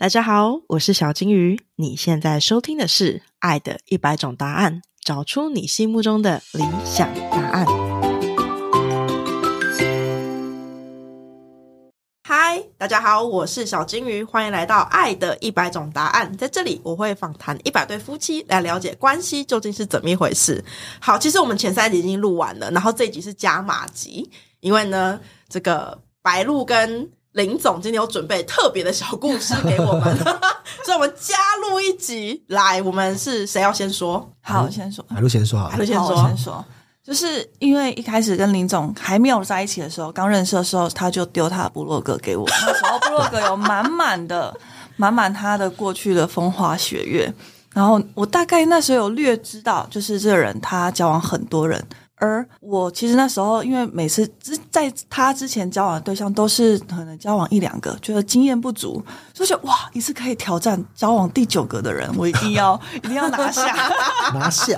大家好，我是小金鱼。你现在收听的是《爱的一百种答案》，找出你心目中的理想答案。嗨，大家好，我是小金鱼，欢迎来到《爱的一百种答案》。在这里，我会访谈一百对夫妻，来了解关系究竟是怎么一回事。好，其实我们前三集已经录完了，然后这一集是加码集，因为呢，这个白鹿跟林总今天有准备特别的小故事给我们，所以我们加入一集。来，我们是谁要先说？好，我先说。海陆先说。海陆先说先。说。就是因为一开始跟林总还没有在一起的时候，刚认识的时候，他就丢他的部落格给我。那时候部落格有满满的、满满他的过去的风花雪月。然后我大概那时候有略知道，就是这个人他交往很多人。而我其实那时候，因为每次之在他之前交往的对象都是可能交往一两个，觉得经验不足，所以觉得哇，一次可以挑战交往第九个的人，我一定要一定要拿下。拿下，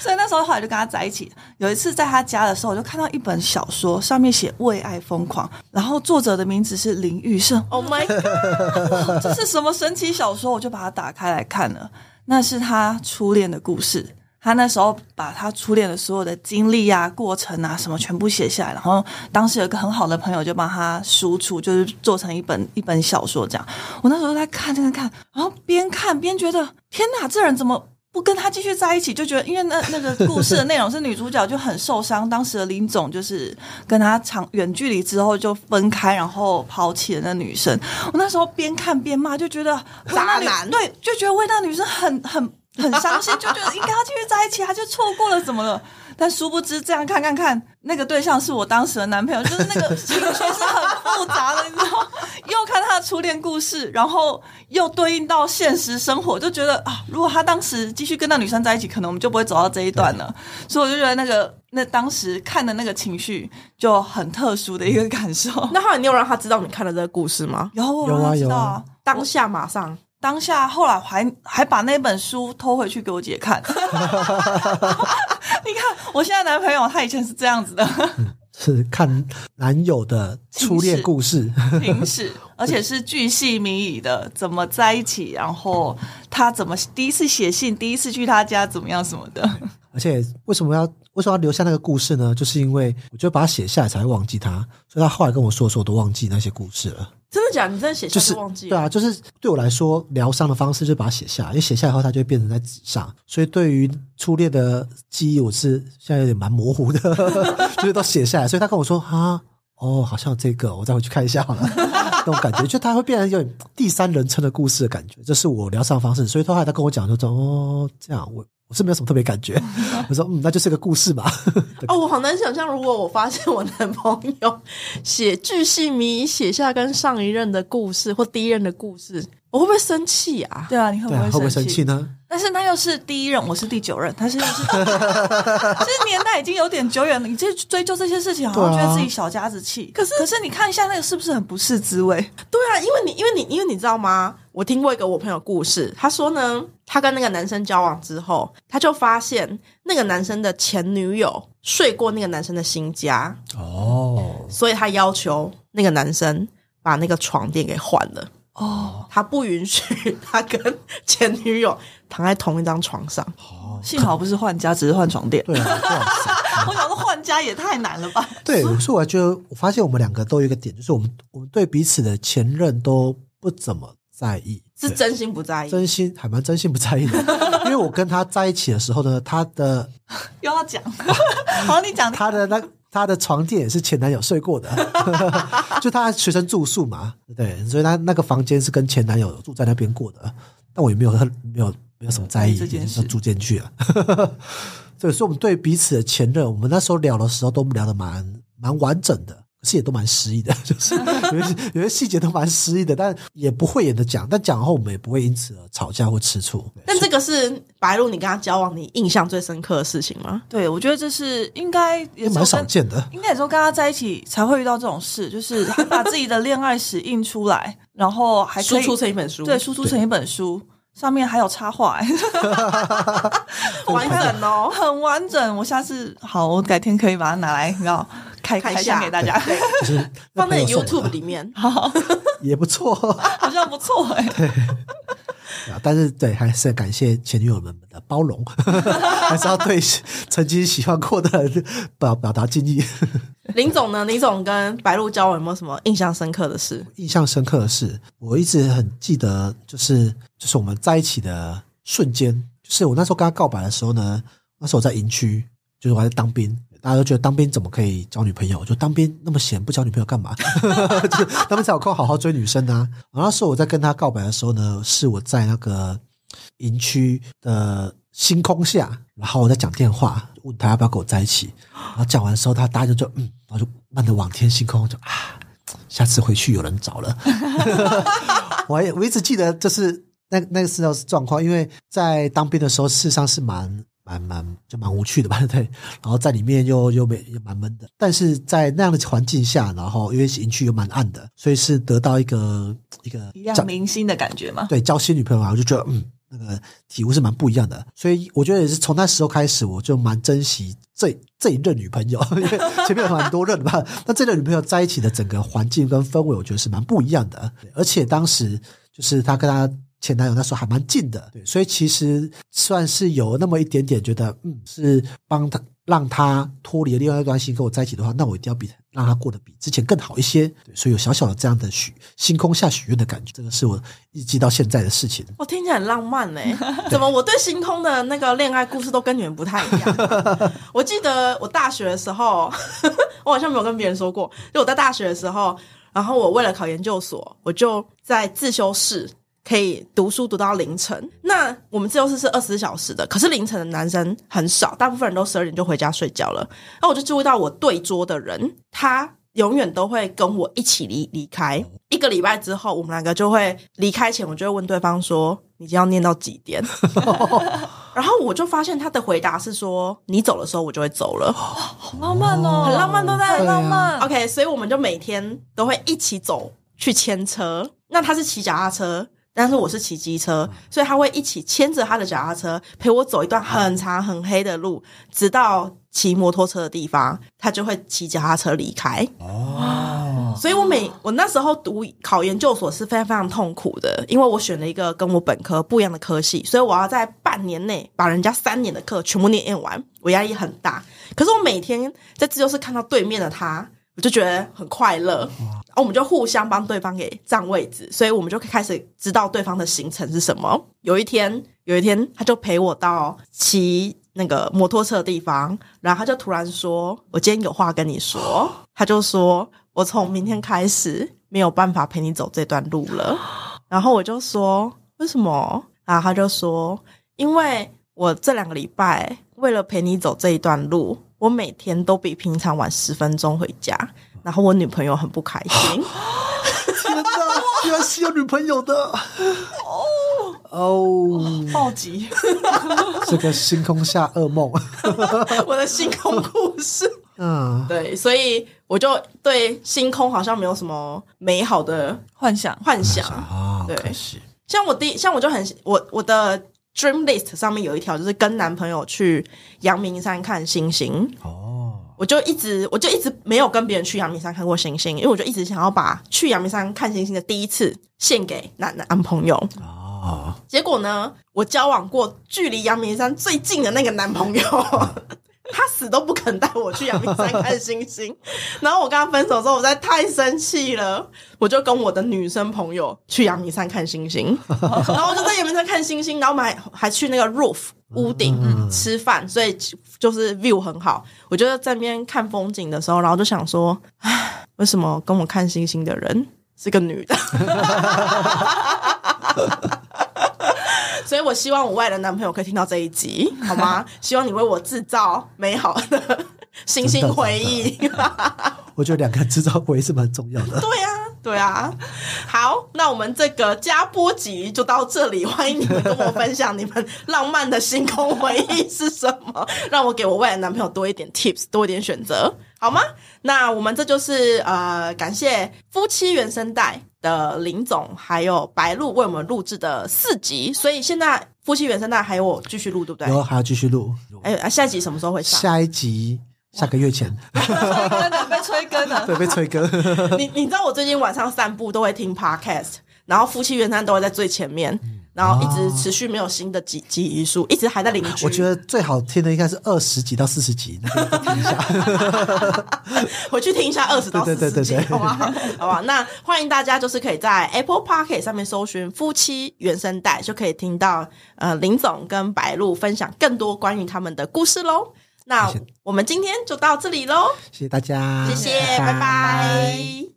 所以那时候后来就跟他在一起。有一次在他家的时候，我就看到一本小说，上面写“为爱疯狂”，然后作者的名字是林玉胜。Oh my god！这是什么神奇小说？我就把它打开来看了。那是他初恋的故事。他那时候把他初恋的所有的经历啊、过程啊什么全部写下来，然后当时有一个很好的朋友就帮他输出，就是做成一本一本小说这样。我那时候在看，在看，然后边看边觉得，天哪，这人怎么不跟他继续在一起？就觉得，因为那那个故事的内容是女主角就很受伤，当时的林总就是跟他长远距离之后就分开，然后抛弃了那女生。我那时候边看边骂，就觉得渣男对，就觉得为那女生很很很伤心，就觉得应该要继续在一起，他就错过了怎么了？但殊不知，这样看看看，那个对象是我当时的男朋友，就是那个 情绪是很复杂的，你知道？又看他的初恋故事，然后又对应到现实生活，就觉得啊，如果他当时继续跟那女生在一起，可能我们就不会走到这一段了。所以我就觉得那个那当时看的那个情绪就很特殊的一个感受。那后来你有让他知道你看了这个故事吗？有我有啊让他知道有啊当下马上当下后来还还把那本书偷回去给我姐看。你看，我现在男朋友他以前是这样子的，是看男友的初恋故事，平时而且是巨细靡遗的，怎么在一起，然后他怎么第一次写信，第一次去他家怎么样什么的。而且为什么要为什么要留下那个故事呢？就是因为我觉得把它写下来才会忘记它，所以他后来跟我说的时候，我都忘记那些故事了。真的假的？你真的写下就是忘记了？对啊，就是对我来说，疗伤的方式就是把它写下来，因为写下来后，它就会变成在纸上。所以对于初恋的记忆，我是现在有点蛮模糊的，就是都写下来。所以他跟我说啊，哦，好像这个，我再回去看一下好了。那种感觉，就他会变成有点第三人称的故事的感觉，这是我疗伤方式。所以后来他跟我讲，就说哦，这样我我是没有什么特别感觉。我说嗯，那就是个故事吧。哦，我好难想象，如果我发现我男朋友写巨细靡遗写下跟上一任的故事或第一任的故事，我会不会生气啊？对啊，你会对啊，会不会生不会气？气呢？但是那又是第一任，我是第九任，他是又是，其实年代已经有点久远了。你这追究这些事情，好像对啊觉得自己小家子气。可是可是你看一下那个是不是很不是滋味？对啊，因为你因为你因为你知道吗？我听过一个我朋友故事，他说呢，他跟那个男生交往之后，他就发现那个男生的前女友睡过那个男生的新家，哦，所以他要求那个男生把那个床垫给换了。哦，他不允许他跟前女友躺在同一张床上。哦幸好不是换家，只是换床垫。对啊。我想说换家也太难了吧？对，所以我觉得，我发现我们两个都有一个点，就是我们我们对彼此的前任都不怎么在意，是真心不在意，真心还蛮真心不在意的。因为我跟他在一起的时候呢，他的又要讲，好，你讲。他的那他的床垫也是前男友睡过的，就他学生住宿嘛，对，所以他那个房间是跟前男友住在那边过的，但我也没有很没有没有什么在意这件事。就住进去了。对，所以我们对彼此的前任，我们那时候聊的时候都聊的蛮蛮完整的，可是也都蛮失意的，就是有些 有些细节都蛮失意的，但也不会演的讲，但讲后我们也不会因此而吵架或吃醋。但这个是白鹿，你跟他交往，你印象最深刻的事情吗？对，我觉得这是应该也也蛮少见的。应该也是跟他在一起才会遇到这种事，就是还把自己的恋爱史印出来，然后还可输出成一本书，对，输出成一本书，上面还有插画、欸，完整哦。很完整。我下次好，我改天可以把它拿来，然后开开看一下箱给大家。就是放在 YouTube 里面。好，也不错。好像不错哎、啊，但是对，还是感谢前女友们的包容，还是要对曾经喜欢过的人表表达敬意。林总呢？林总跟白鹿交往有没有什么印象深刻的事？印象深刻的事，我一直很记得，就是就是我们在一起的瞬间，就是我那时候跟他告白的时候呢，那时候我在营区，就是我还在当兵。大家都觉得当兵怎么可以交女朋友？就当兵那么闲，不交女朋友干嘛？就是当兵才有空好好追女生啊。然后那时候我在跟他告白的时候呢，是我在那个营区的星空下，然后我在讲电话，问他要不要跟我在一起。然后讲完的时候，他答应就嗯，然后就慢的往天星空就啊，下次回去有人找了。我还我一直记得，就是那那个时候状况，因为在当兵的时候，事实上是蛮蛮蛮就蛮无趣的吧，对。然后在里面又又没又蛮闷的，但是在那样的环境下，然后因为营区又蛮暗的，所以是得到一个一个一样明星的感觉嘛。对，交新女朋友啊，我就觉得嗯，那个体悟是蛮不一样的。所以我觉得也是从那时候开始，我就蛮珍惜这这一任女朋友，因为前面有蛮多任的嘛。那这任女朋友在一起的整个环境跟氛围，我觉得是蛮不一样的。而且当时就是他跟她前男友那时候还蛮近的，对，所以其实算是有那么一点点觉得，嗯，是帮他让他脱离了另外一段关系跟我在一起的话，那我一定要比让他过得比之前更好一些。对，所以有小小的这样的许星空下许愿的感觉，这个是我一直到现在的事情。我听起来很浪漫呢、怎么我对星空的那个恋爱故事都跟你们不太一样？我记得我大学的时候，我好像没有跟别人说过，就我在大学的时候，然后我为了考研究所，我就在自修室。可以读书读到凌晨，那我们自由室是二十四小时的，可是凌晨的男生很少，大部分人都十二点就回家睡觉了。然后我就注意到我对桌的人，他永远都会跟我一起离离开。一个礼拜之后，我们两个就会离开前，我就会问对方说：“你今天要念到几点？” 然后我就发现他的回答是说：“你走的时候，我就会走了。好浪漫哦，很浪漫都在很浪漫。OK，所以我们就每天都会一起走去牵车。那他是骑脚踏车，但是我是骑机车，所以他会一起牵着他的脚踏车陪我走一段很长很黑的路，直到骑摩托车的地方，他就会骑脚踏车离开。哦，所以我每我那时候读考研究所是非常非常痛苦的，因为我选了一个跟我本科不一样的科系，所以我要在半年内把人家三年的课全部念完，我压力很大。可是我每天在自修室看到对面的他，我就觉得很快乐。哦我们就互相帮对方给占位置，所以我们就开始知道对方的行程是什么。有一天，有一天他就陪我到骑那个摩托车的地方，然后他就突然说：“我今天有话跟你说。”他就说：“我从明天开始没有办法陪你走这段路了。”然后我就说：“为什么？”然后他就说：“因为我这两个礼拜为了陪你走这一段路，我每天都比平常晚十分钟回家，然后我女朋友很不开心。”天哪，原来是有女朋友的。哦。哦。暴击，这个星空下噩梦，我的星空故事。嗯，对，所以我就对星空好像没有什么美好的幻想。幻想。啊，对，像我第，像我就很我我的 dream list 上面有一条，就是跟男朋友去阳明山看星星。哦，我就一直我就一直没有跟别人去阳明山看过星星，因为我就一直想要把去阳明山看星星的第一次献给男男朋友。哦，结果呢，我交往过距离阳明山最近的那个男朋友，他死都不肯带我去阳明山看星星。然后我跟他分手之后，我实在太生气了，我就跟我的女生朋友去阳明山看星星。然后我就在阳明山看星星，然后我们还还去那个 roof 屋顶、吃饭，所以就是 view 很好。我就在那边看风景的时候，然后就想说，唉，为什么跟我看星星的人是个女的？所以我希望我未来的男朋友可以听到这一集，好吗？希望你为我制造美好的 星星回忆。我觉得两个人制造回忆是蛮重要的。对啊，对啊。好，那我们这个加播集就到这里，欢迎你们跟我分享你们浪漫的星空回忆是什么，让我给我未来男朋友多一点 tips，多一点选择，好吗？那我们这就是呃，感谢夫妻原声带的林总还有白鹿为我们录制的四集，所以现在夫妻原声带还有我继续录，对不对？然后还要继续录，哎、啊下一集什么时候会上？下一集下个月前，被催更了。对，被催更。你你知道我最近晚上散步都会听 podcast，然后夫妻原声都会在最前面，然后一直持续没有新的集集遗数，一直还在邻居。我觉得最好听的应该是二十集到四十集，那听一下。回去听一下二十到对四十集，对对对对好吗好？吧？那欢迎大家就是可以在 Apple Pocket 上面搜寻“夫妻原声带”，就可以听到呃林总跟白露分享更多关于他们的故事喽。那我们今天就到这里喽，谢谢大家，谢谢，拜拜